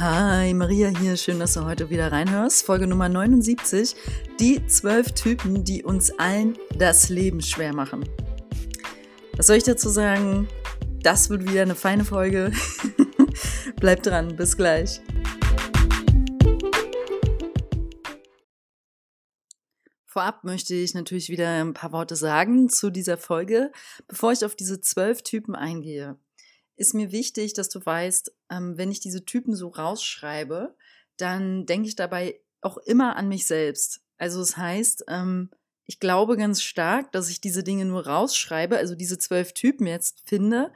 Hi, Maria hier. Schön, dass du heute wieder reinhörst. Folge Nummer 79. Die zwölf Typen, die uns allen das Leben schwer machen. Was soll ich dazu sagen? Das wird wieder eine feine Folge. Bleib dran. Bis gleich. Vorab möchte ich natürlich wieder ein paar Worte sagen zu dieser Folge, bevor ich auf diese zwölf Typen eingehe ist mir wichtig, dass du weißt, ähm, wenn ich diese Typen so rausschreibe, dann denke ich dabei auch immer an mich selbst. Also es das heißt, ähm, ich glaube ganz stark, dass ich diese Dinge nur rausschreibe, also diese zwölf Typen jetzt finde,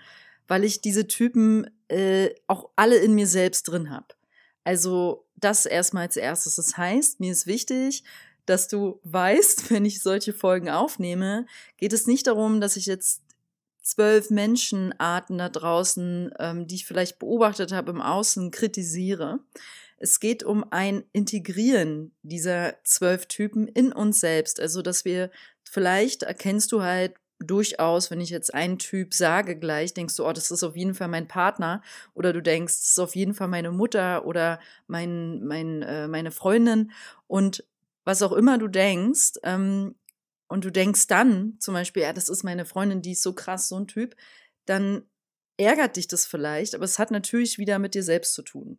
weil ich diese Typen äh, auch alle in mir selbst drin habe. Also das erstmal als erstes. Das heißt, mir ist wichtig, dass du weißt, wenn ich solche Folgen aufnehme, geht es nicht darum, dass ich jetzt zwölf Menschenarten da draußen, ähm, die ich vielleicht beobachtet habe im Außen, kritisiere. Es geht um ein Integrieren dieser zwölf Typen in uns selbst. Also, dass wir vielleicht erkennst du halt durchaus, wenn ich jetzt einen Typ sage gleich, denkst du, oh, das ist auf jeden Fall mein Partner oder du denkst, das ist auf jeden Fall meine Mutter oder mein, mein, äh, meine Freundin und was auch immer du denkst, ähm, und du denkst dann zum Beispiel, ja, das ist meine Freundin, die ist so krass, so ein Typ, dann ärgert dich das vielleicht, aber es hat natürlich wieder mit dir selbst zu tun.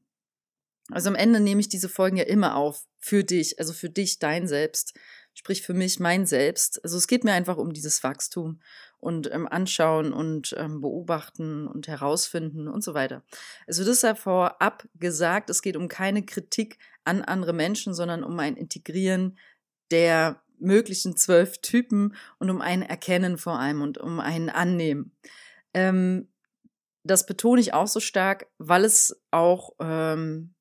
Also am Ende nehme ich diese Folgen ja immer auf für dich, also für dich, dein Selbst, sprich für mich, mein Selbst. Also es geht mir einfach um dieses Wachstum und ähm, Anschauen und ähm, Beobachten und Herausfinden und so weiter. Also das ja vorab gesagt, es geht um keine Kritik an andere Menschen, sondern um ein Integrieren der möglichen zwölf Typen und um ein Erkennen vor allem und um ein Annehmen. Ähm, das betone ich auch so stark, weil es auch ähm,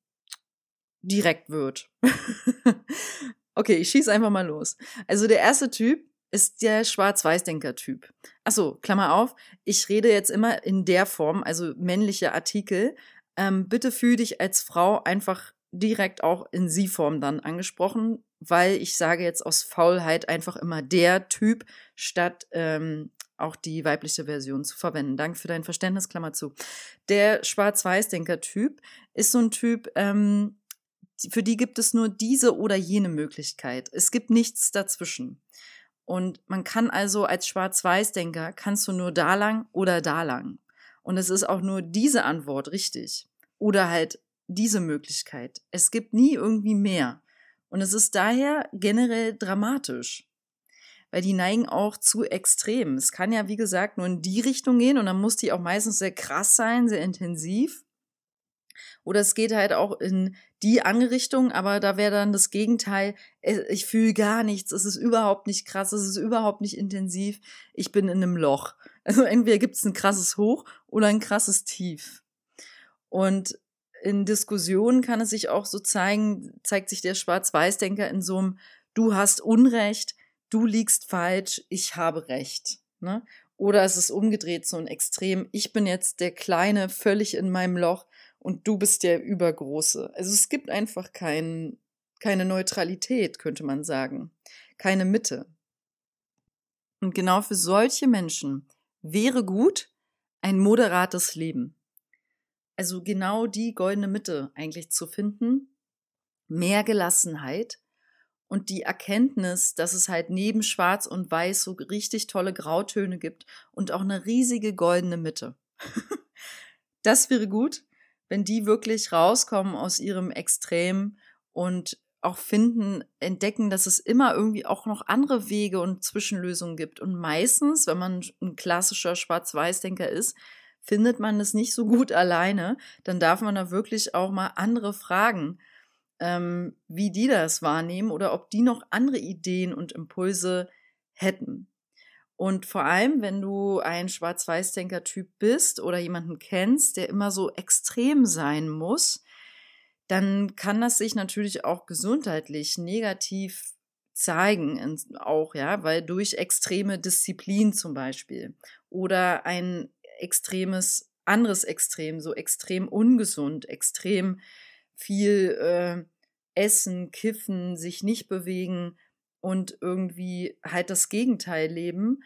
direkt wird. okay, ich schieße einfach mal los. Also der erste Typ ist der Schwarz-Weiß-Denker-Typ. Achso, Klammer auf, ich rede jetzt immer in der Form, also männliche Artikel. Ähm, bitte fühl dich als Frau einfach direkt auch in Sie-Form dann angesprochen, weil ich sage jetzt aus Faulheit einfach immer der Typ, statt ähm, auch die weibliche Version zu verwenden. Danke für dein Verständnis, Klammer zu. Der Schwarz-Weiß-Denker-Typ ist so ein Typ, ähm, für die gibt es nur diese oder jene Möglichkeit. Es gibt nichts dazwischen. Und man kann also als Schwarz-Weiß-Denker, kannst du nur da lang oder da lang. Und es ist auch nur diese Antwort richtig. Oder halt diese Möglichkeit. Es gibt nie irgendwie mehr. Und es ist daher generell dramatisch, weil die neigen auch zu extrem. Es kann ja, wie gesagt, nur in die Richtung gehen und dann muss die auch meistens sehr krass sein, sehr intensiv. Oder es geht halt auch in die andere Richtung, aber da wäre dann das Gegenteil. Ich fühle gar nichts, es ist überhaupt nicht krass, es ist überhaupt nicht intensiv. Ich bin in einem Loch. Also entweder gibt es ein krasses Hoch oder ein krasses Tief. Und in Diskussionen kann es sich auch so zeigen, zeigt sich der Schwarz-Weiß-Denker in so einem, du hast Unrecht, du liegst falsch, ich habe Recht. Ne? Oder es ist umgedreht, so ein Extrem, ich bin jetzt der Kleine, völlig in meinem Loch und du bist der Übergroße. Also es gibt einfach kein, keine Neutralität, könnte man sagen. Keine Mitte. Und genau für solche Menschen wäre gut ein moderates Leben. Also genau die goldene Mitte eigentlich zu finden, mehr Gelassenheit und die Erkenntnis, dass es halt neben Schwarz und Weiß so richtig tolle Grautöne gibt und auch eine riesige goldene Mitte. das wäre gut, wenn die wirklich rauskommen aus ihrem Extrem und auch finden, entdecken, dass es immer irgendwie auch noch andere Wege und Zwischenlösungen gibt. Und meistens, wenn man ein klassischer Schwarz-Weiß-Denker ist, findet man es nicht so gut alleine, dann darf man da wirklich auch mal andere fragen, ähm, wie die das wahrnehmen oder ob die noch andere Ideen und Impulse hätten. Und vor allem, wenn du ein Schwarz-Weiß-Denker-Typ bist oder jemanden kennst, der immer so extrem sein muss, dann kann das sich natürlich auch gesundheitlich negativ zeigen, auch, ja, weil durch extreme Disziplin zum Beispiel oder ein extremes, anderes Extrem, so extrem ungesund, extrem viel äh, essen, kiffen, sich nicht bewegen und irgendwie halt das Gegenteil leben.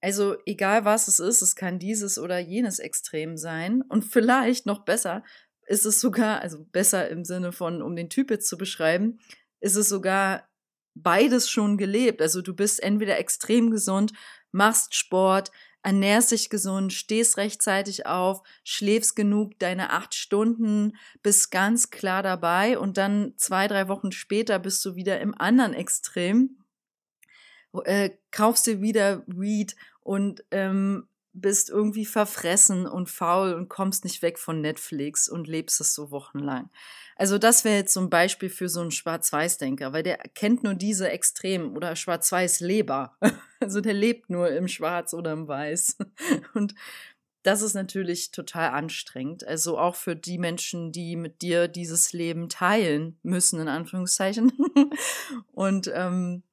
Also egal was es ist, es kann dieses oder jenes Extrem sein und vielleicht noch besser, ist es sogar, also besser im Sinne von, um den Typ jetzt zu beschreiben, ist es sogar beides schon gelebt. Also du bist entweder extrem gesund, machst Sport, ernährst dich gesund, stehst rechtzeitig auf, schläfst genug, deine acht Stunden, bist ganz klar dabei und dann zwei, drei Wochen später bist du wieder im anderen Extrem, äh, kaufst dir wieder Weed und ähm, bist irgendwie verfressen und faul und kommst nicht weg von Netflix und lebst es so wochenlang. Also das wäre jetzt so ein Beispiel für so einen Schwarz-Weiß-Denker, weil der kennt nur diese Extremen oder Schwarz-Weiß-Leber. Also der lebt nur im Schwarz oder im Weiß. Und das ist natürlich total anstrengend. Also auch für die Menschen, die mit dir dieses Leben teilen müssen, in Anführungszeichen. Und ähm,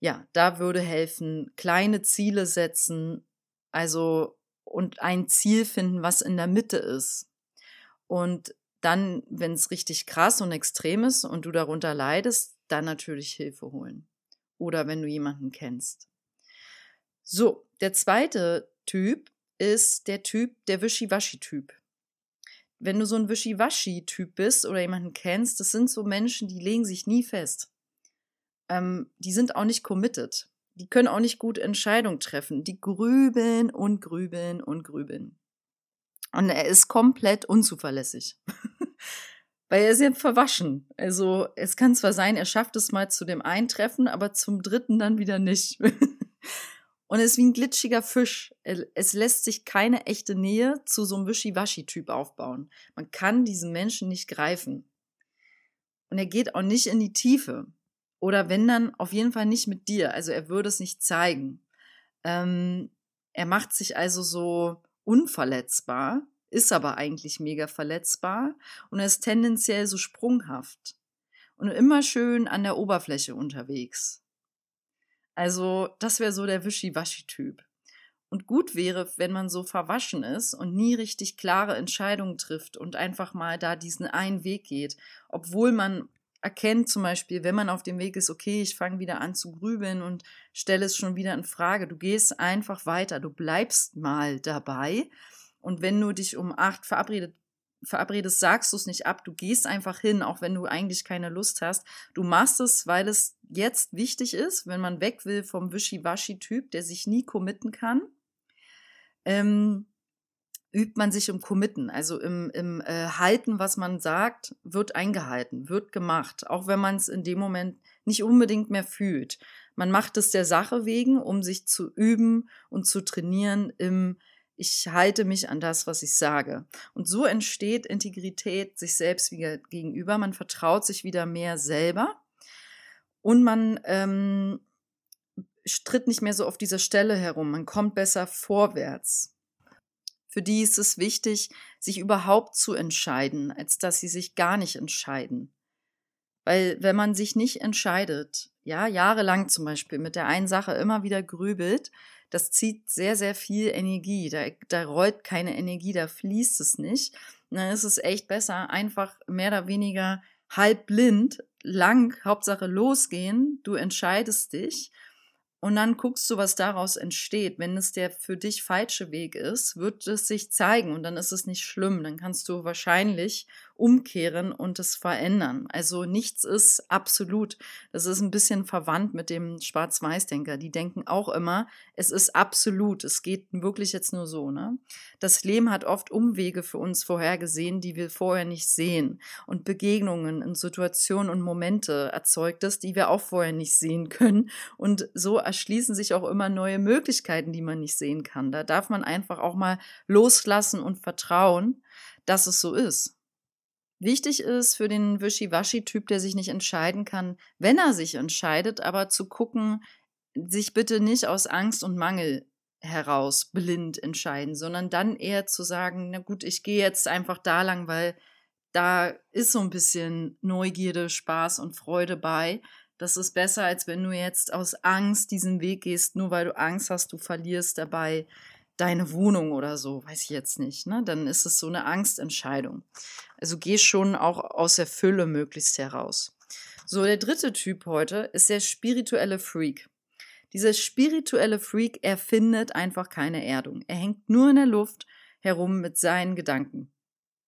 ja, da würde helfen, kleine Ziele setzen, also und ein Ziel finden, was in der Mitte ist. Und dann, wenn es richtig krass und extrem ist und du darunter leidest, dann natürlich Hilfe holen. Oder wenn du jemanden kennst. So, der zweite Typ ist der Typ, der Wischiwaschi-Typ. Wenn du so ein Wischiwaschi-Typ bist oder jemanden kennst, das sind so Menschen, die legen sich nie fest. Ähm, die sind auch nicht committed die können auch nicht gut Entscheidungen treffen. Die grübeln und grübeln und grübeln. Und er ist komplett unzuverlässig. Weil er ist ja verwaschen. Also es kann zwar sein, er schafft es mal zu dem einen Treffen, aber zum dritten dann wieder nicht. und er ist wie ein glitschiger Fisch. Es lässt sich keine echte Nähe zu so einem Wischiwaschi-Typ aufbauen. Man kann diesen Menschen nicht greifen. Und er geht auch nicht in die Tiefe. Oder wenn dann, auf jeden Fall nicht mit dir. Also er würde es nicht zeigen. Ähm, er macht sich also so unverletzbar, ist aber eigentlich mega verletzbar und er ist tendenziell so sprunghaft und immer schön an der Oberfläche unterwegs. Also das wäre so der Wischiwaschi-Typ. Und gut wäre, wenn man so verwaschen ist und nie richtig klare Entscheidungen trifft und einfach mal da diesen einen Weg geht, obwohl man erkennt zum Beispiel, wenn man auf dem Weg ist, okay, ich fange wieder an zu grübeln und stelle es schon wieder in Frage. Du gehst einfach weiter, du bleibst mal dabei. Und wenn du dich um acht verabredet, verabredest, sagst du es nicht ab. Du gehst einfach hin, auch wenn du eigentlich keine Lust hast. Du machst es, weil es jetzt wichtig ist, wenn man weg will vom Wischiwaschi-Typ, der sich nie committen kann. Ähm, übt man sich im Committen, also im, im äh, Halten, was man sagt, wird eingehalten, wird gemacht, auch wenn man es in dem Moment nicht unbedingt mehr fühlt. Man macht es der Sache wegen, um sich zu üben und zu trainieren im ich halte mich an das, was ich sage. Und so entsteht Integrität sich selbst wieder gegenüber. Man vertraut sich wieder mehr selber und man ähm, tritt nicht mehr so auf dieser Stelle herum. Man kommt besser vorwärts. Für die ist es wichtig, sich überhaupt zu entscheiden, als dass sie sich gar nicht entscheiden. Weil wenn man sich nicht entscheidet, ja, jahrelang zum Beispiel mit der einen Sache immer wieder grübelt, das zieht sehr, sehr viel Energie. Da, da rollt keine Energie, da fließt es nicht. Und dann ist es echt besser, einfach mehr oder weniger halb blind, lang, Hauptsache losgehen, du entscheidest dich und dann guckst du, was daraus entsteht. Wenn es der für dich falsche Weg ist, wird es sich zeigen und dann ist es nicht schlimm. Dann kannst du wahrscheinlich umkehren und es verändern. Also nichts ist absolut. Das ist ein bisschen verwandt mit dem Schwarz-Weiß-Denker. Die denken auch immer, es ist absolut. Es geht wirklich jetzt nur so. Ne? Das Leben hat oft Umwege für uns vorhergesehen, die wir vorher nicht sehen. Und Begegnungen in Situationen und Momente erzeugt es, die wir auch vorher nicht sehen können. Und so erschließen sich auch immer neue Möglichkeiten, die man nicht sehen kann. Da darf man einfach auch mal loslassen und vertrauen, dass es so ist. Wichtig ist für den Wischiwaschi-Typ, der sich nicht entscheiden kann, wenn er sich entscheidet, aber zu gucken, sich bitte nicht aus Angst und Mangel heraus blind entscheiden, sondern dann eher zu sagen, na gut, ich gehe jetzt einfach da lang, weil da ist so ein bisschen Neugierde, Spaß und Freude bei. Das ist besser, als wenn du jetzt aus Angst diesen Weg gehst, nur weil du Angst hast, du verlierst dabei deine Wohnung oder so, weiß ich jetzt nicht. Ne? Dann ist es so eine Angstentscheidung. Also geh schon auch aus der Fülle möglichst heraus. So, der dritte Typ heute ist der spirituelle Freak. Dieser spirituelle Freak, er findet einfach keine Erdung. Er hängt nur in der Luft herum mit seinen Gedanken.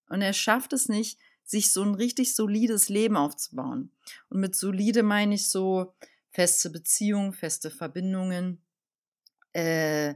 Und er schafft es nicht, sich so ein richtig solides Leben aufzubauen. Und mit solide meine ich so feste Beziehungen, feste Verbindungen, äh,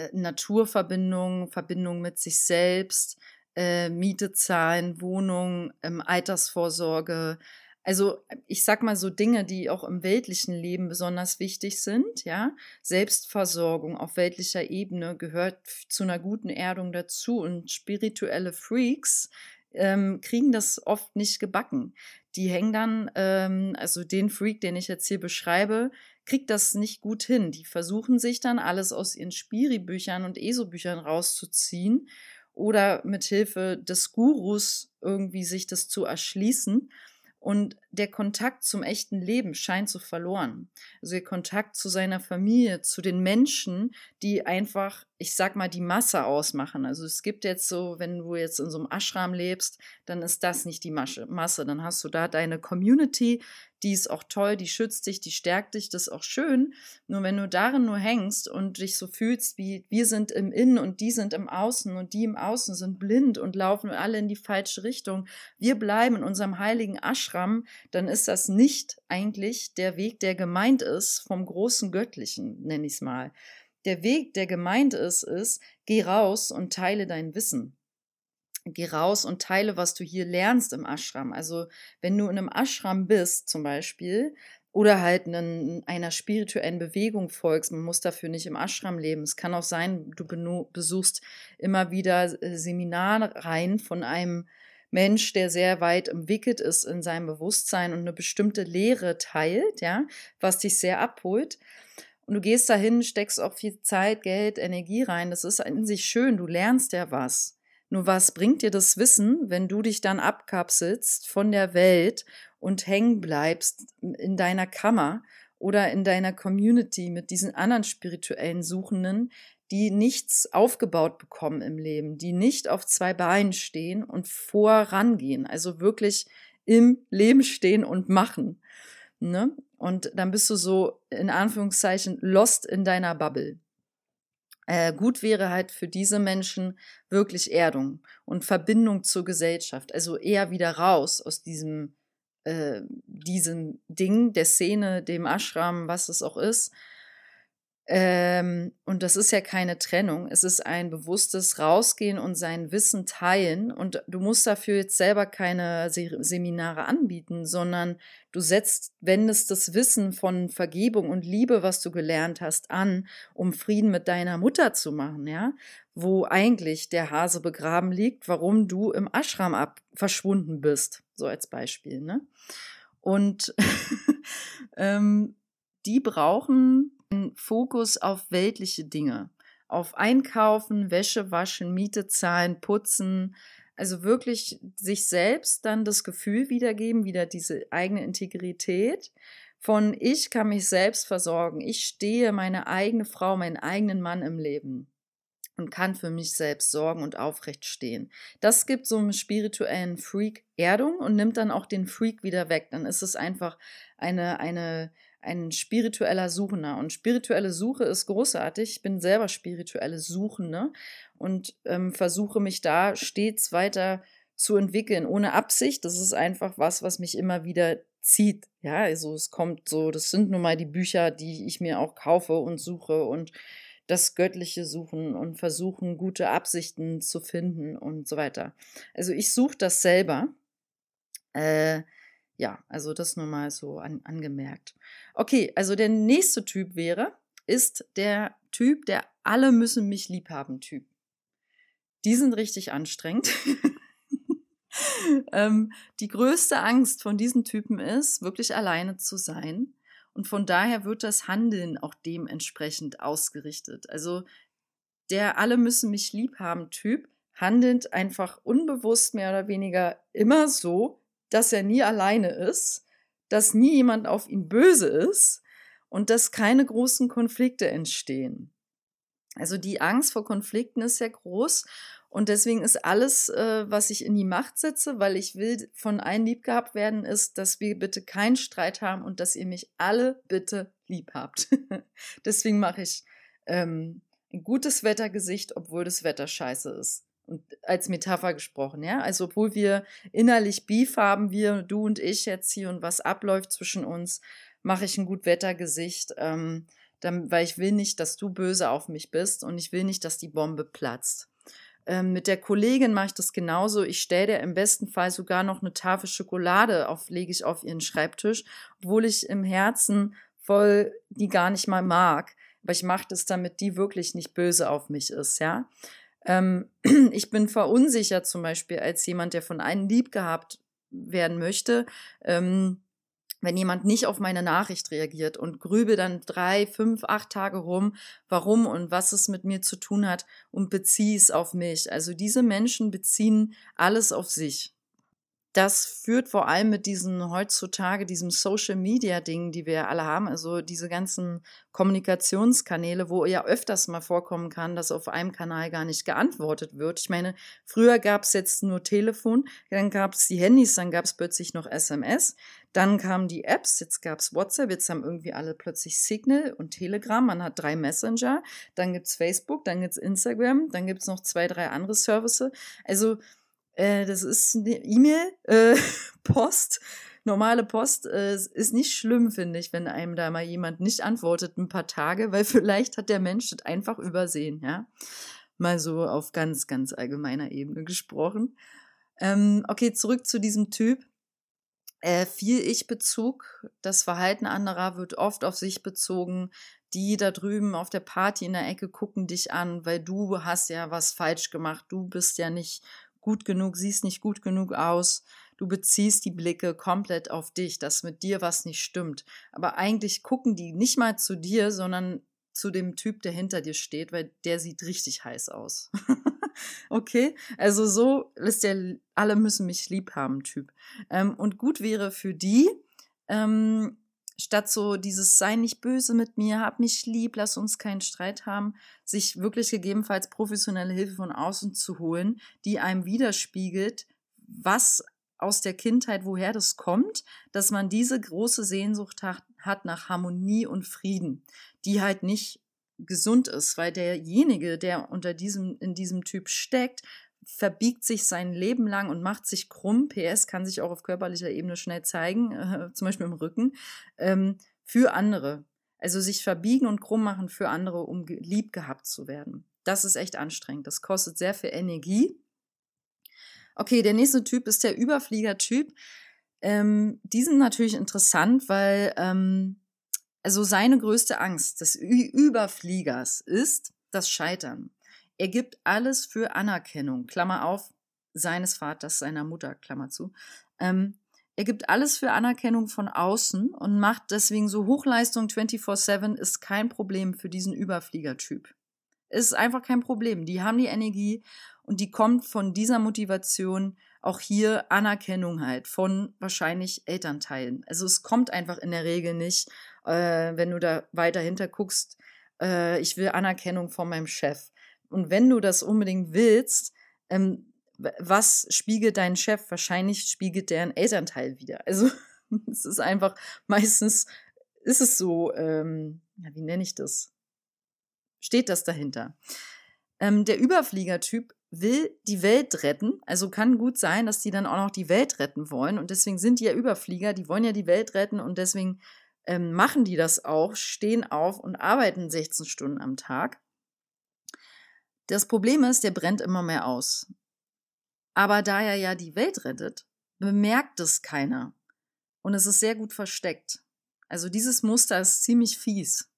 äh, Naturverbindungen, Verbindungen mit sich selbst, äh, Miete zahlen, Wohnung, ähm, Altersvorsorge. Also ich sag mal so Dinge, die auch im weltlichen Leben besonders wichtig sind, ja. Selbstversorgung auf weltlicher Ebene gehört zu einer guten Erdung dazu und spirituelle Freaks ähm, kriegen das oft nicht gebacken. Die hängen dann, ähm, also den Freak, den ich jetzt hier beschreibe, kriegt das nicht gut hin. Die versuchen sich dann alles aus ihren Spiri-Büchern und ESO-Büchern rauszuziehen oder mit Hilfe des Gurus irgendwie sich das zu erschließen. Und der Kontakt zum echten Leben scheint so verloren. Also der Kontakt zu seiner Familie, zu den Menschen, die einfach, ich sag mal, die Masse ausmachen. Also es gibt jetzt so, wenn du jetzt in so einem Ashram lebst, dann ist das nicht die Masse. Dann hast du da deine Community, die ist auch toll, die schützt dich, die stärkt dich, das ist auch schön. Nur wenn du darin nur hängst und dich so fühlst, wie wir sind im Innen und die sind im Außen und die im Außen sind blind und laufen alle in die falsche Richtung, wir bleiben in unserem heiligen Ashram, dann ist das nicht eigentlich der Weg, der gemeint ist vom großen Göttlichen, nenne ich es mal. Der Weg, der gemeint ist, ist, geh raus und teile dein Wissen geh raus und teile, was du hier lernst im Ashram. Also wenn du in einem Ashram bist zum Beispiel oder halt in einer spirituellen Bewegung folgst, man muss dafür nicht im Ashram leben. Es kann auch sein, du besuchst immer wieder äh, Seminarreihen von einem Mensch, der sehr weit entwickelt ist in seinem Bewusstsein und eine bestimmte Lehre teilt, ja, was dich sehr abholt. Und du gehst dahin, steckst auch viel Zeit, Geld, Energie rein. Das ist in sich schön. Du lernst ja was. Nur was bringt dir das Wissen, wenn du dich dann abkapselst von der Welt und hängen bleibst in deiner Kammer oder in deiner Community mit diesen anderen spirituellen Suchenden, die nichts aufgebaut bekommen im Leben, die nicht auf zwei Beinen stehen und vorangehen, also wirklich im Leben stehen und machen. Ne? Und dann bist du so in Anführungszeichen lost in deiner Bubble. Äh, gut wäre halt für diese Menschen wirklich Erdung und Verbindung zur Gesellschaft. Also eher wieder raus aus diesem, äh, diesem Ding, der Szene, dem Ashram, was es auch ist, ähm, und das ist ja keine Trennung. Es ist ein bewusstes Rausgehen und sein Wissen teilen. Und du musst dafür jetzt selber keine Se Seminare anbieten, sondern du setzt, wendest das Wissen von Vergebung und Liebe, was du gelernt hast, an, um Frieden mit deiner Mutter zu machen, ja? Wo eigentlich der Hase begraben liegt, warum du im Ashram ab verschwunden bist. So als Beispiel, ne? Und ähm, die brauchen Fokus auf weltliche Dinge, auf Einkaufen, Wäsche waschen, Miete zahlen, putzen, also wirklich sich selbst dann das Gefühl wiedergeben, wieder diese eigene Integrität von ich kann mich selbst versorgen, ich stehe meine eigene Frau, meinen eigenen Mann im Leben und kann für mich selbst sorgen und aufrecht stehen. Das gibt so einem spirituellen Freak Erdung und nimmt dann auch den Freak wieder weg. Dann ist es einfach eine, eine ein spiritueller Suchender. Und spirituelle Suche ist großartig. Ich bin selber spirituelle Suchende und ähm, versuche mich da stets weiter zu entwickeln, ohne Absicht. Das ist einfach was, was mich immer wieder zieht. Ja, also es kommt so, das sind nun mal die Bücher, die ich mir auch kaufe und suche und das Göttliche suchen und versuchen, gute Absichten zu finden und so weiter. Also ich suche das selber. Äh, ja, also das nur mal so an, angemerkt. Okay, also der nächste Typ wäre, ist der Typ, der alle müssen mich lieb haben Typ. Die sind richtig anstrengend. ähm, die größte Angst von diesen Typen ist, wirklich alleine zu sein. Und von daher wird das Handeln auch dementsprechend ausgerichtet. Also der alle müssen mich lieb haben Typ handelt einfach unbewusst mehr oder weniger immer so, dass er nie alleine ist, dass nie jemand auf ihn böse ist und dass keine großen Konflikte entstehen. Also die Angst vor Konflikten ist sehr groß und deswegen ist alles, äh, was ich in die Macht setze, weil ich will von allen lieb gehabt werden, ist, dass wir bitte keinen Streit haben und dass ihr mich alle bitte lieb habt. deswegen mache ich ähm, ein gutes Wettergesicht, obwohl das Wetter scheiße ist. Und als Metapher gesprochen, ja. Also, obwohl wir innerlich Beef haben, wir, du und ich jetzt hier und was abläuft zwischen uns, mache ich ein Gutwettergesicht, ähm, dann, weil ich will nicht, dass du böse auf mich bist und ich will nicht, dass die Bombe platzt. Ähm, mit der Kollegin mache ich das genauso. Ich stelle dir im besten Fall sogar noch eine Tafel Schokolade auf, lege ich auf ihren Schreibtisch, obwohl ich im Herzen voll die gar nicht mal mag. Aber ich mache das, damit die wirklich nicht böse auf mich ist, ja. Ähm, ich bin verunsichert zum Beispiel als jemand, der von einem lieb gehabt werden möchte. Ähm, wenn jemand nicht auf meine Nachricht reagiert und grübe dann drei, fünf, acht Tage rum, warum und was es mit mir zu tun hat und beziehe es auf mich. Also diese Menschen beziehen alles auf sich das führt vor allem mit diesen heutzutage, diesem Social Media Ding, die wir alle haben, also diese ganzen Kommunikationskanäle, wo ja öfters mal vorkommen kann, dass auf einem Kanal gar nicht geantwortet wird. Ich meine, früher gab es jetzt nur Telefon, dann gab es die Handys, dann gab es plötzlich noch SMS, dann kamen die Apps, jetzt gab es WhatsApp, jetzt haben irgendwie alle plötzlich Signal und Telegram, man hat drei Messenger, dann gibt es Facebook, dann gibt es Instagram, dann gibt es noch zwei, drei andere Services. Also äh, das ist eine E-Mail, äh, Post, normale Post. Äh, ist nicht schlimm, finde ich, wenn einem da mal jemand nicht antwortet ein paar Tage, weil vielleicht hat der Mensch das einfach übersehen, ja. Mal so auf ganz, ganz allgemeiner Ebene gesprochen. Ähm, okay, zurück zu diesem Typ. Äh, viel Ich-Bezug. Das Verhalten anderer wird oft auf sich bezogen. Die da drüben auf der Party in der Ecke gucken dich an, weil du hast ja was falsch gemacht. Du bist ja nicht gut genug, siehst nicht gut genug aus. Du beziehst die Blicke komplett auf dich, dass mit dir was nicht stimmt. Aber eigentlich gucken die nicht mal zu dir, sondern zu dem Typ, der hinter dir steht, weil der sieht richtig heiß aus. okay, also so ist der alle müssen mich lieb haben Typ. Ähm, und gut wäre für die, ähm, statt so dieses sei nicht böse mit mir, hab mich lieb, lass uns keinen Streit haben, sich wirklich gegebenenfalls professionelle Hilfe von außen zu holen, die einem widerspiegelt, was aus der Kindheit, woher das kommt, dass man diese große Sehnsucht hat, hat nach Harmonie und Frieden, die halt nicht gesund ist, weil derjenige, der unter diesem, in diesem Typ steckt, verbiegt sich sein Leben lang und macht sich krumm. PS kann sich auch auf körperlicher Ebene schnell zeigen, äh, zum Beispiel im Rücken, ähm, für andere. Also sich verbiegen und krumm machen für andere, um lieb gehabt zu werden. Das ist echt anstrengend. Das kostet sehr viel Energie. Okay, der nächste Typ ist der Überflieger-Typ. Ähm, die sind natürlich interessant, weil ähm, also seine größte Angst des Ü Überfliegers ist das Scheitern. Er gibt alles für Anerkennung, Klammer auf, seines Vaters, seiner Mutter, Klammer zu. Ähm, er gibt alles für Anerkennung von außen und macht deswegen so Hochleistung 24-7 ist kein Problem für diesen Überfliegertyp. Ist einfach kein Problem. Die haben die Energie und die kommt von dieser Motivation auch hier Anerkennung halt von wahrscheinlich Elternteilen. Also es kommt einfach in der Regel nicht, äh, wenn du da weiter hinter guckst, äh, ich will Anerkennung von meinem Chef. Und wenn du das unbedingt willst, ähm, was spiegelt dein Chef? Wahrscheinlich spiegelt der ein Elternteil wieder. Also es ist einfach, meistens ist es so, ähm, ja, wie nenne ich das? Steht das dahinter? Ähm, der Überfliegertyp will die Welt retten. Also kann gut sein, dass die dann auch noch die Welt retten wollen. Und deswegen sind die ja Überflieger, die wollen ja die Welt retten und deswegen ähm, machen die das auch, stehen auf und arbeiten 16 Stunden am Tag. Das Problem ist, der brennt immer mehr aus. Aber da er ja die Welt rettet, bemerkt es keiner. Und es ist sehr gut versteckt. Also dieses Muster ist ziemlich fies.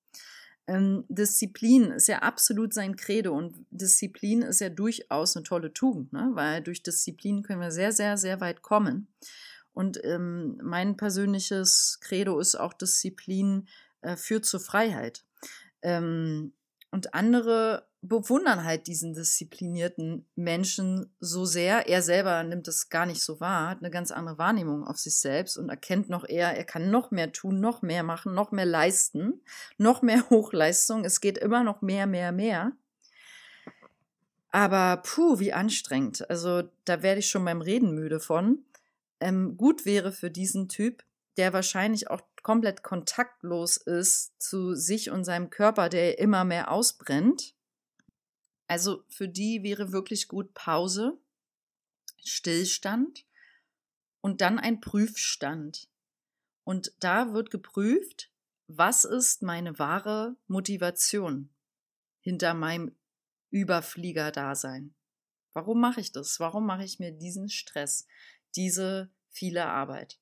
Ähm, Disziplin ist ja absolut sein Credo und Disziplin ist ja durchaus eine tolle Tugend, ne? weil durch Disziplin können wir sehr, sehr, sehr weit kommen. Und ähm, mein persönliches Credo ist auch Disziplin äh, führt zur Freiheit. Ähm, und andere bewundern halt diesen disziplinierten Menschen so sehr. Er selber nimmt es gar nicht so wahr, hat eine ganz andere Wahrnehmung auf sich selbst und erkennt noch eher, er kann noch mehr tun, noch mehr machen, noch mehr leisten, noch mehr Hochleistung. Es geht immer noch mehr, mehr, mehr. Aber puh, wie anstrengend. Also da werde ich schon beim Reden müde von. Ähm, gut wäre für diesen Typ, der wahrscheinlich auch komplett kontaktlos ist zu sich und seinem Körper, der immer mehr ausbrennt, Also für die wäre wirklich gut Pause, Stillstand und dann ein Prüfstand. Und da wird geprüft, was ist meine wahre Motivation hinter meinem Überflieger-Dasein? Warum mache ich das? Warum mache ich mir diesen Stress, diese viele Arbeit?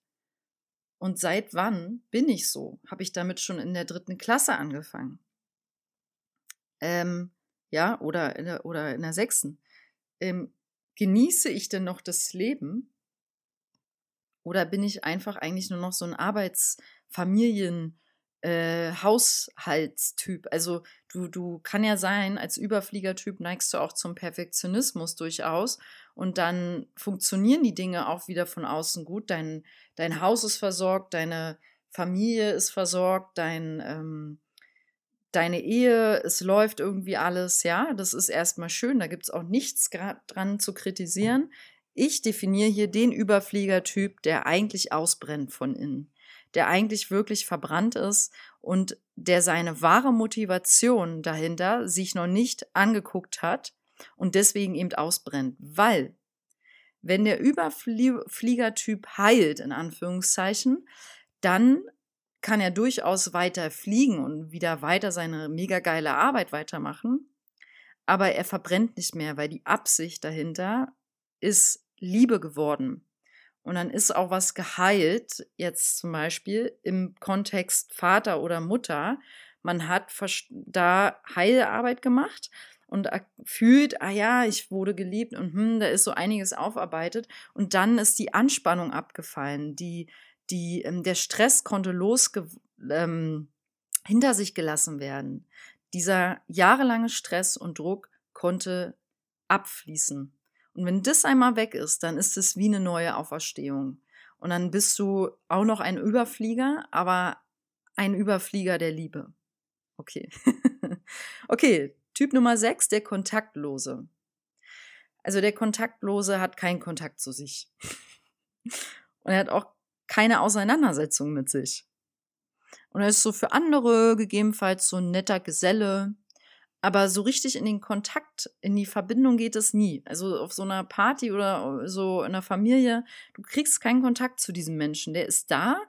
Und seit wann bin ich so? Habe ich damit schon in der dritten Klasse angefangen? Ähm, ja, oder in der, oder in der sechsten. Ähm, genieße ich denn noch das Leben? Oder bin ich einfach eigentlich nur noch so ein Arbeitsfamilien- äh, Haushaltstyp. Also du, du kann ja sein, als Überfliegertyp neigst du auch zum Perfektionismus durchaus und dann funktionieren die Dinge auch wieder von außen gut. Dein, dein Haus ist versorgt, deine Familie ist versorgt, dein, ähm, deine Ehe, es läuft irgendwie alles, ja, das ist erstmal schön, da gibt es auch nichts dran zu kritisieren. Ich definiere hier den Überfliegertyp, der eigentlich ausbrennt von innen der eigentlich wirklich verbrannt ist und der seine wahre Motivation dahinter sich noch nicht angeguckt hat und deswegen eben ausbrennt. Weil, wenn der Überfliegertyp heilt, in Anführungszeichen, dann kann er durchaus weiter fliegen und wieder weiter seine mega geile Arbeit weitermachen. Aber er verbrennt nicht mehr, weil die Absicht dahinter ist Liebe geworden. Und dann ist auch was geheilt, jetzt zum Beispiel im Kontext Vater oder Mutter. Man hat da Heilarbeit gemacht und fühlt, ah ja, ich wurde geliebt und hm, da ist so einiges aufarbeitet. Und dann ist die Anspannung abgefallen. Die, die, ähm, der Stress konnte losge ähm, hinter sich gelassen werden. Dieser jahrelange Stress und Druck konnte abfließen. Und wenn das einmal weg ist, dann ist es wie eine neue Auferstehung. Und dann bist du auch noch ein Überflieger, aber ein Überflieger der Liebe. Okay. okay, Typ Nummer 6, der Kontaktlose. Also der Kontaktlose hat keinen Kontakt zu sich. Und er hat auch keine Auseinandersetzung mit sich. Und er ist so für andere gegebenenfalls so ein netter Geselle, aber so richtig in den Kontakt, in die Verbindung geht es nie. Also auf so einer Party oder so in einer Familie, du kriegst keinen Kontakt zu diesem Menschen. Der ist da,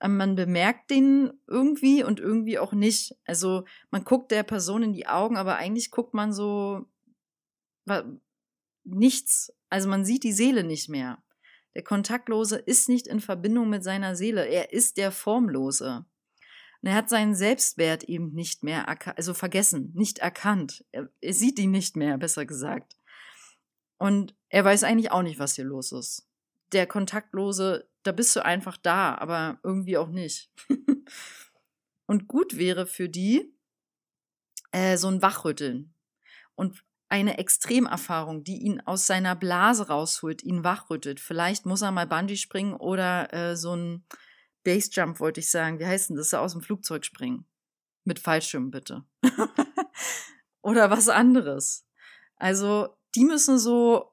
man bemerkt den irgendwie und irgendwie auch nicht. Also man guckt der Person in die Augen, aber eigentlich guckt man so nichts. Also man sieht die Seele nicht mehr. Der Kontaktlose ist nicht in Verbindung mit seiner Seele. Er ist der Formlose. Und er hat seinen Selbstwert eben nicht mehr, also vergessen, nicht erkannt. Er, er sieht ihn nicht mehr, besser gesagt. Und er weiß eigentlich auch nicht, was hier los ist. Der Kontaktlose, da bist du einfach da, aber irgendwie auch nicht. und gut wäre für die äh, so ein Wachrütteln und eine Extremerfahrung, die ihn aus seiner Blase rausholt, ihn wachrüttelt. Vielleicht muss er mal Bungee springen oder äh, so ein Basejump wollte ich sagen. Wie heißt denn das? Aus dem Flugzeug springen. Mit Fallschirm bitte. Oder was anderes. Also, die müssen so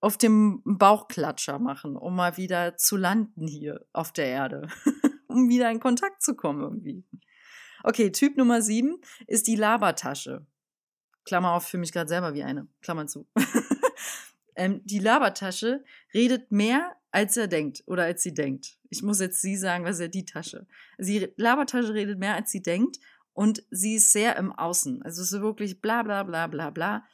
auf dem Bauchklatscher machen, um mal wieder zu landen hier auf der Erde. um wieder in Kontakt zu kommen irgendwie. Okay, Typ Nummer sieben ist die Labertasche. Klammer auf, für mich gerade selber wie eine. Klammer zu. ähm, die Labertasche redet mehr, als er denkt oder als sie denkt. Ich muss jetzt sie sagen, was ja die Tasche. Sie Labertasche redet mehr, als sie denkt und sie ist sehr im Außen. Also es ist wirklich bla bla bla bla bla.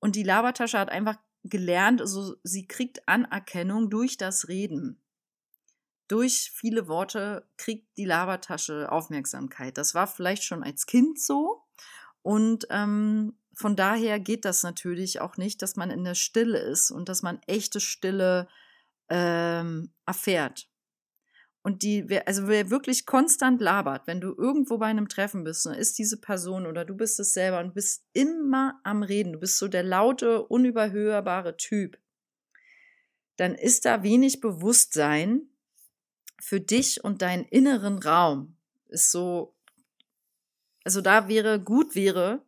Und die Labertasche hat einfach gelernt, also sie kriegt Anerkennung durch das Reden. Durch viele Worte kriegt die Labertasche Aufmerksamkeit. Das war vielleicht schon als Kind so. Und ähm, von daher geht das natürlich auch nicht, dass man in der Stille ist und dass man echte Stille ähm, erfährt. Und die, also wer wirklich konstant labert, wenn du irgendwo bei einem Treffen bist, dann ist diese Person oder du bist es selber und bist immer am Reden, du bist so der laute, unüberhörbare Typ, dann ist da wenig Bewusstsein für dich und deinen inneren Raum. Ist so, also da wäre, gut wäre,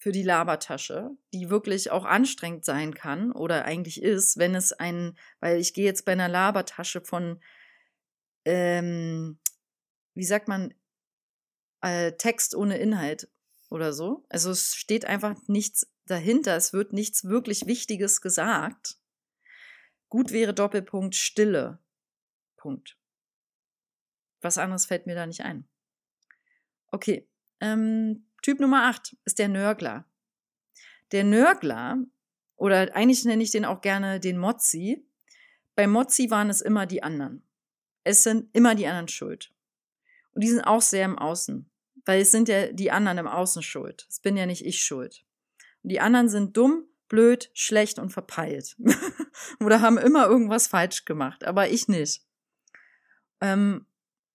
für die Labertasche, die wirklich auch anstrengend sein kann oder eigentlich ist, wenn es ein, weil ich gehe jetzt bei einer Labertasche von, ähm, wie sagt man, äh, Text ohne Inhalt. oder so. Also es steht einfach nichts dahinter. Es wird nichts wirklich Wichtiges gesagt. Gut wäre Doppelpunkt Stille. Punkt. Was anderes fällt mir da nicht ein. Okay. Ähm, typ Nummer 8 ist der Nörgler. Der Nörgler, oder eigentlich nenne ich den auch gerne den Mozzi. Bei Mozzi waren es immer die anderen. Es sind immer die anderen schuld. Und die sind auch sehr im Außen. Weil es sind ja die anderen im Außen schuld. Es bin ja nicht ich schuld. Und die anderen sind dumm, blöd, schlecht und verpeilt. Oder haben immer irgendwas falsch gemacht, aber ich nicht. Ähm,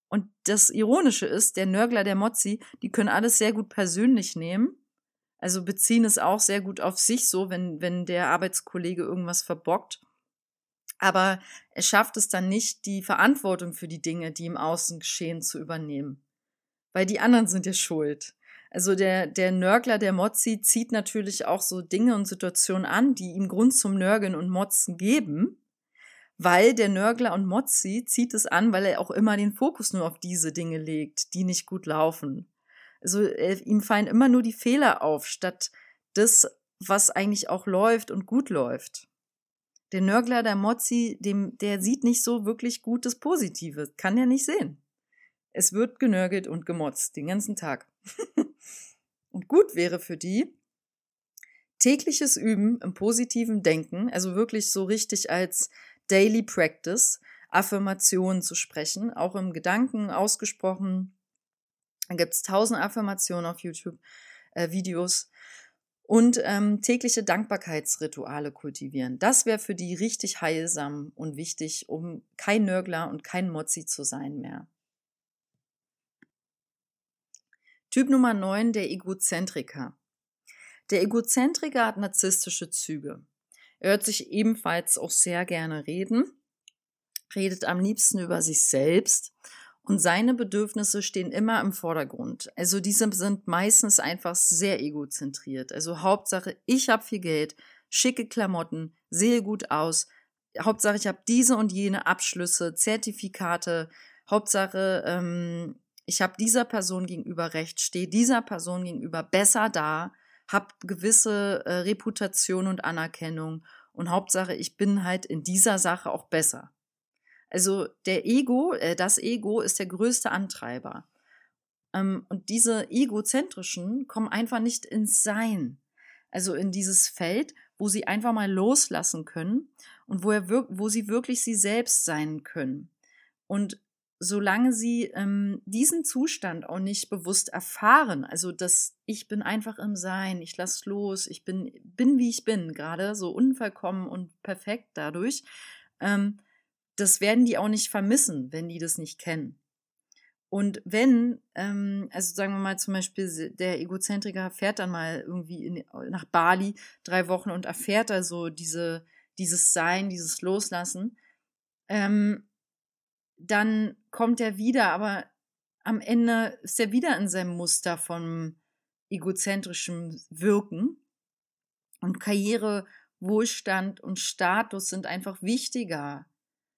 und das Ironische ist, der Nörgler, der Mozzi, die können alles sehr gut persönlich nehmen. Also beziehen es auch sehr gut auf sich so, wenn, wenn der Arbeitskollege irgendwas verbockt. Aber er schafft es dann nicht, die Verantwortung für die Dinge, die im Außen geschehen, zu übernehmen. Weil die anderen sind ja schuld. Also der, der Nörgler, der Mozzi, zieht natürlich auch so Dinge und Situationen an, die ihm Grund zum Nörgeln und Motzen geben weil der Nörgler und Mozzi zieht es an, weil er auch immer den Fokus nur auf diese Dinge legt, die nicht gut laufen. Also äh, ihm fallen immer nur die Fehler auf, statt das, was eigentlich auch läuft und gut läuft. Der Nörgler, der Mozzi, dem, der sieht nicht so wirklich gutes Positive, kann er nicht sehen. Es wird genörgelt und gemotzt den ganzen Tag. und gut wäre für die tägliches Üben im positiven Denken, also wirklich so richtig als Daily Practice, Affirmationen zu sprechen, auch im Gedanken ausgesprochen. Da gibt es tausend Affirmationen auf YouTube, äh, Videos. Und ähm, tägliche Dankbarkeitsrituale kultivieren. Das wäre für die richtig heilsam und wichtig, um kein Nörgler und kein Mozzi zu sein mehr. Typ Nummer 9, der Egozentriker. Der Egozentriker hat narzisstische Züge. Er hört sich ebenfalls auch sehr gerne reden, redet am liebsten über sich selbst und seine Bedürfnisse stehen immer im Vordergrund. Also diese sind meistens einfach sehr egozentriert. Also Hauptsache, ich habe viel Geld, schicke Klamotten, sehe gut aus. Hauptsache, ich habe diese und jene Abschlüsse, Zertifikate. Hauptsache, ähm, ich habe dieser Person gegenüber recht, stehe dieser Person gegenüber besser da habe gewisse äh, Reputation und Anerkennung und Hauptsache, ich bin halt in dieser Sache auch besser. Also der Ego, äh, das Ego ist der größte Antreiber. Ähm, und diese egozentrischen kommen einfach nicht ins Sein. Also in dieses Feld, wo sie einfach mal loslassen können und wo, er wo sie wirklich sie selbst sein können. Und solange sie ähm, diesen Zustand auch nicht bewusst erfahren, also dass ich bin einfach im Sein, ich lass los, ich bin, bin wie ich bin, gerade so unvollkommen und perfekt dadurch, ähm, das werden die auch nicht vermissen, wenn die das nicht kennen. Und wenn, ähm, also sagen wir mal zum Beispiel, der Egozentriker fährt dann mal irgendwie in, nach Bali drei Wochen und erfährt da so diese, dieses Sein, dieses Loslassen, ähm, dann kommt er wieder, aber am Ende ist er wieder in seinem Muster von egozentrischem Wirken. Und Karriere, Wohlstand und Status sind einfach wichtiger,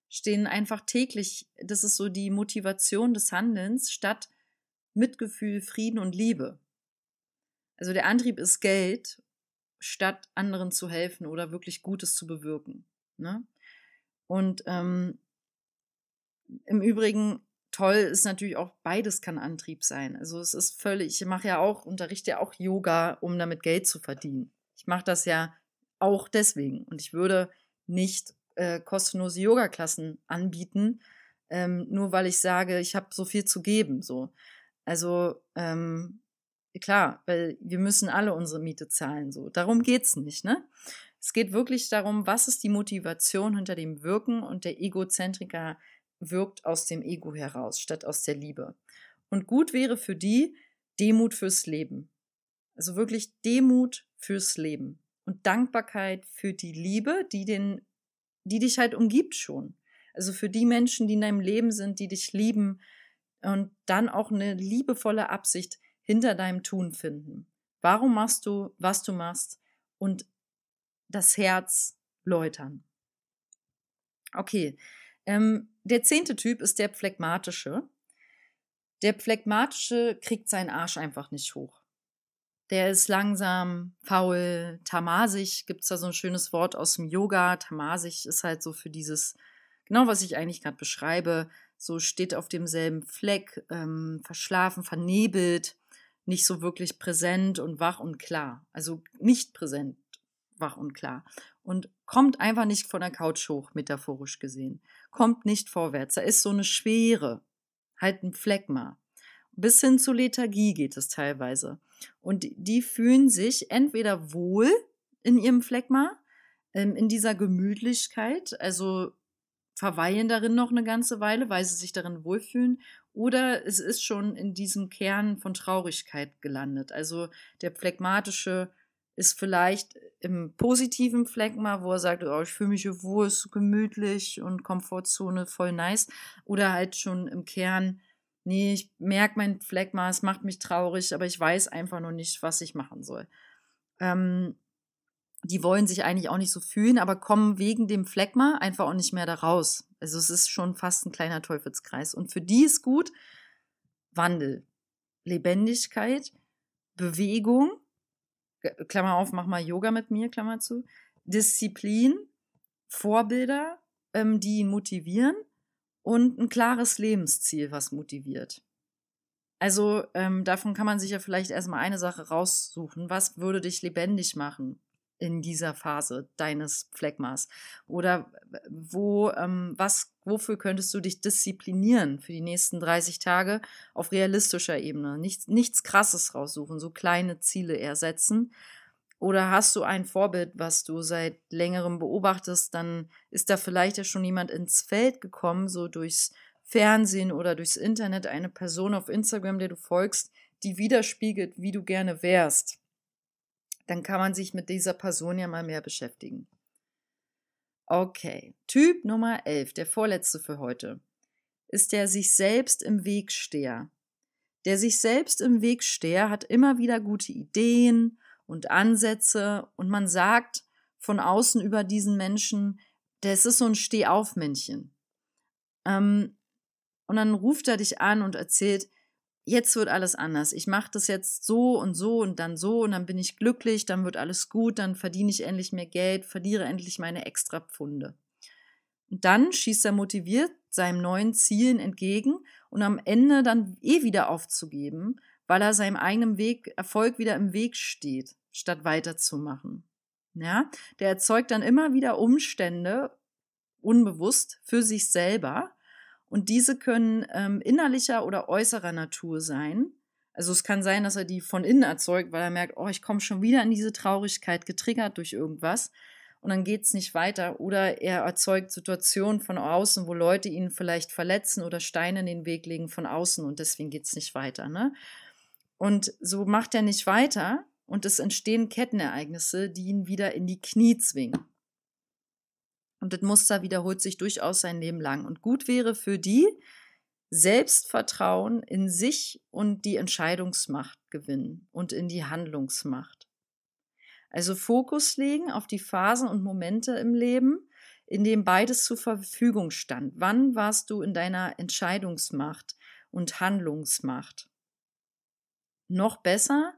stehen einfach täglich, das ist so die Motivation des Handelns, statt Mitgefühl, Frieden und Liebe. Also der Antrieb ist Geld, statt anderen zu helfen oder wirklich Gutes zu bewirken. Ne? Und ähm, im Übrigen toll ist natürlich auch beides kann Antrieb sein. Also es ist völlig, ich mache ja auch, unterrichte ja auch Yoga, um damit Geld zu verdienen. Ich mache das ja auch deswegen. Und ich würde nicht äh, kostenlose Yoga-Klassen anbieten, ähm, nur weil ich sage, ich habe so viel zu geben. So. Also ähm, klar, weil wir müssen alle unsere Miete zahlen. So. Darum geht's nicht, ne? Es geht wirklich darum, was ist die Motivation hinter dem Wirken und der Egozentriker wirkt aus dem Ego heraus, statt aus der Liebe. Und gut wäre für die Demut fürs Leben. Also wirklich Demut fürs Leben und Dankbarkeit für die Liebe, die den, die dich halt umgibt schon. Also für die Menschen, die in deinem Leben sind, die dich lieben und dann auch eine liebevolle Absicht hinter deinem Tun finden. Warum machst du, was du machst und das Herz läutern? Okay, ähm, der zehnte Typ ist der phlegmatische. Der phlegmatische kriegt seinen Arsch einfach nicht hoch. Der ist langsam, faul, tamasig. Gibt es da so ein schönes Wort aus dem Yoga? Tamasig ist halt so für dieses, genau was ich eigentlich gerade beschreibe, so steht auf demselben Fleck, ähm, verschlafen, vernebelt, nicht so wirklich präsent und wach und klar. Also nicht präsent, wach und klar. Und kommt einfach nicht von der Couch hoch, metaphorisch gesehen. Kommt nicht vorwärts. Da ist so eine Schwere. Halt ein Phlegma. Bis hin zur Lethargie geht es teilweise. Und die fühlen sich entweder wohl in ihrem Phlegma, ähm, in dieser Gemütlichkeit, also verweilen darin noch eine ganze Weile, weil sie sich darin wohlfühlen, oder es ist schon in diesem Kern von Traurigkeit gelandet. Also der phlegmatische ist vielleicht im positiven Phlegma, wo er sagt, oh, ich fühle mich hier wohl, ist gemütlich und Komfortzone voll nice, oder halt schon im Kern, nee, ich merke mein Phlegma, es macht mich traurig, aber ich weiß einfach noch nicht, was ich machen soll. Ähm, die wollen sich eigentlich auch nicht so fühlen, aber kommen wegen dem Phlegma einfach auch nicht mehr da raus. Also es ist schon fast ein kleiner Teufelskreis. Und für die ist gut Wandel, Lebendigkeit, Bewegung, Klammer auf, mach mal Yoga mit mir, Klammer zu, Disziplin, Vorbilder, ähm, die ihn motivieren und ein klares Lebensziel, was motiviert. Also ähm, davon kann man sich ja vielleicht erstmal eine Sache raussuchen. Was würde dich lebendig machen? In dieser Phase deines Phlegmas? Oder wo, ähm, was, wofür könntest du dich disziplinieren für die nächsten 30 Tage auf realistischer Ebene? Nichts, nichts Krasses raussuchen, so kleine Ziele ersetzen. Oder hast du ein Vorbild, was du seit längerem beobachtest, dann ist da vielleicht ja schon jemand ins Feld gekommen, so durchs Fernsehen oder durchs Internet, eine Person auf Instagram, der du folgst, die widerspiegelt, wie du gerne wärst dann kann man sich mit dieser Person ja mal mehr beschäftigen. Okay, Typ Nummer 11, der vorletzte für heute, ist der sich selbst im Weg steher. Der sich selbst im Weg steher hat immer wieder gute Ideen und Ansätze und man sagt von außen über diesen Menschen, das ist so ein Stehaufmännchen. Ähm, und dann ruft er dich an und erzählt, jetzt wird alles anders. Ich mache das jetzt so und so und dann so und dann bin ich glücklich, dann wird alles gut, dann verdiene ich endlich mehr Geld, verliere endlich meine Extrapfunde. Und dann schießt er motiviert seinem neuen Zielen entgegen und am Ende dann eh wieder aufzugeben, weil er seinem eigenen Weg, Erfolg wieder im Weg steht, statt weiterzumachen. Ja, der erzeugt dann immer wieder Umstände, unbewusst, für sich selber, und diese können ähm, innerlicher oder äußerer Natur sein. Also es kann sein, dass er die von innen erzeugt, weil er merkt, oh, ich komme schon wieder in diese Traurigkeit, getriggert durch irgendwas. Und dann geht es nicht weiter. Oder er erzeugt Situationen von außen, wo Leute ihn vielleicht verletzen oder Steine in den Weg legen von außen und deswegen geht es nicht weiter. Ne? Und so macht er nicht weiter und es entstehen Kettenereignisse, die ihn wieder in die Knie zwingen. Und das Muster wiederholt sich durchaus sein Leben lang. Und gut wäre für die Selbstvertrauen in sich und die Entscheidungsmacht gewinnen und in die Handlungsmacht. Also Fokus legen auf die Phasen und Momente im Leben, in denen beides zur Verfügung stand. Wann warst du in deiner Entscheidungsmacht und Handlungsmacht? Noch besser,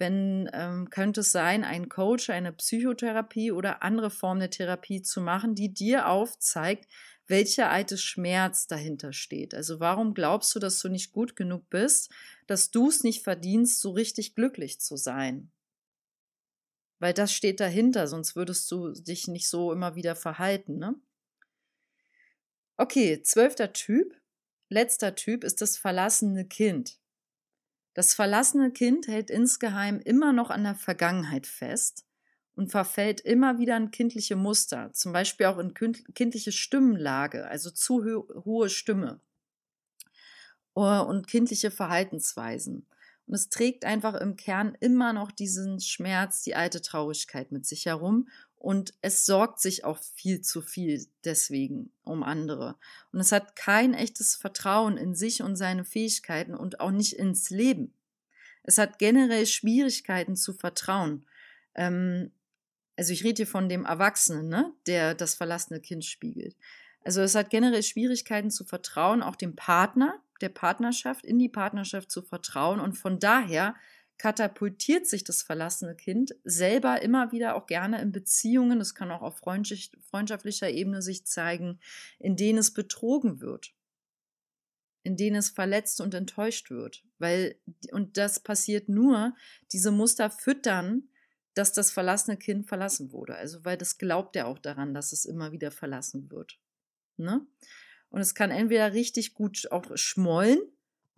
wenn ähm, könnte es sein, einen Coach, eine Psychotherapie oder andere Form der Therapie zu machen, die dir aufzeigt, welcher alte Schmerz dahinter steht. Also warum glaubst du, dass du nicht gut genug bist, dass du es nicht verdienst, so richtig glücklich zu sein? Weil das steht dahinter, sonst würdest du dich nicht so immer wieder verhalten, ne? Okay, zwölfter Typ. Letzter Typ ist das verlassene Kind. Das verlassene Kind hält insgeheim immer noch an der Vergangenheit fest und verfällt immer wieder in kindliche Muster, zum Beispiel auch in kindliche Stimmenlage, also zu hohe Stimme äh, und kindliche Verhaltensweisen. Und es trägt einfach im Kern immer noch diesen Schmerz, die alte Traurigkeit mit sich herum und es sorgt sich auch viel zu viel deswegen um andere. Und es hat kein echtes Vertrauen in sich und seine Fähigkeiten und auch nicht ins Leben. Es hat generell Schwierigkeiten zu vertrauen. Ähm, also ich rede hier von dem Erwachsenen, ne, der das verlassene Kind spiegelt. Also es hat generell Schwierigkeiten zu vertrauen, auch dem Partner, der Partnerschaft, in die Partnerschaft zu vertrauen und von daher katapultiert sich das verlassene Kind selber immer wieder auch gerne in Beziehungen, das kann auch auf freundschaftlicher Ebene sich zeigen, in denen es betrogen wird, in denen es verletzt und enttäuscht wird. Weil, und das passiert nur, diese Muster füttern, dass das verlassene Kind verlassen wurde. Also, weil das glaubt er auch daran, dass es immer wieder verlassen wird. Ne? Und es kann entweder richtig gut auch schmollen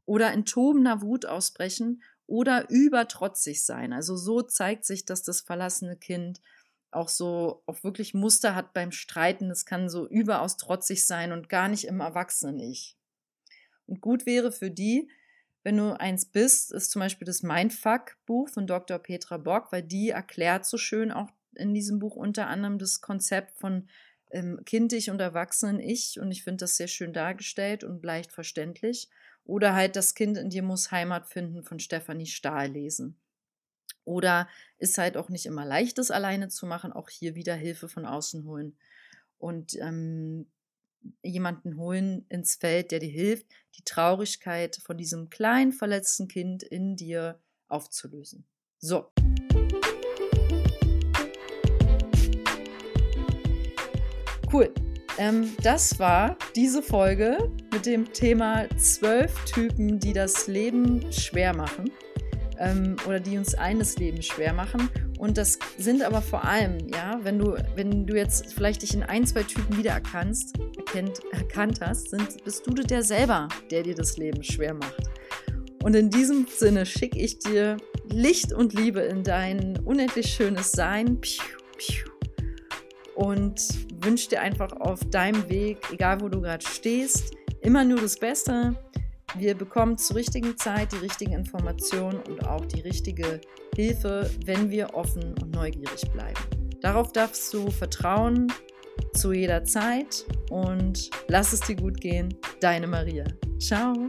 oder in tobender Wut ausbrechen oder übertrotzig sein. Also so zeigt sich, dass das verlassene Kind auch so auch wirklich Muster hat beim Streiten. Es kann so überaus trotzig sein und gar nicht im Erwachsenen-Ich. Und gut wäre für die, wenn du eins bist, ist zum Beispiel das Mindfuck-Buch von Dr. Petra Bock, weil die erklärt so schön auch in diesem Buch unter anderem das Konzept von ähm, kindlich und Erwachsenen-Ich. Und ich finde das sehr schön dargestellt und leicht verständlich. Oder halt Das Kind in dir muss Heimat finden von Stefanie Stahl lesen. Oder ist halt auch nicht immer leicht, das alleine zu machen, auch hier wieder Hilfe von außen holen. Und ähm, jemanden holen ins Feld, der dir hilft, die Traurigkeit von diesem kleinen verletzten Kind in dir aufzulösen. So. Cool. Ähm, das war diese Folge mit dem Thema zwölf Typen, die das Leben schwer machen ähm, oder die uns eines Lebens schwer machen. Und das sind aber vor allem, ja, wenn du, wenn du jetzt vielleicht dich in ein, zwei Typen wiedererkannst, erkennt, erkannt hast, sind, bist du der selber, der dir das Leben schwer macht. Und in diesem Sinne schicke ich dir Licht und Liebe in dein unendlich schönes Sein. Piu, piu und wünsche dir einfach auf deinem Weg, egal wo du gerade stehst, immer nur das Beste. Wir bekommen zur richtigen Zeit die richtigen Informationen und auch die richtige Hilfe, wenn wir offen und neugierig bleiben. Darauf darfst du vertrauen zu jeder Zeit und lass es dir gut gehen. Deine Maria. Ciao.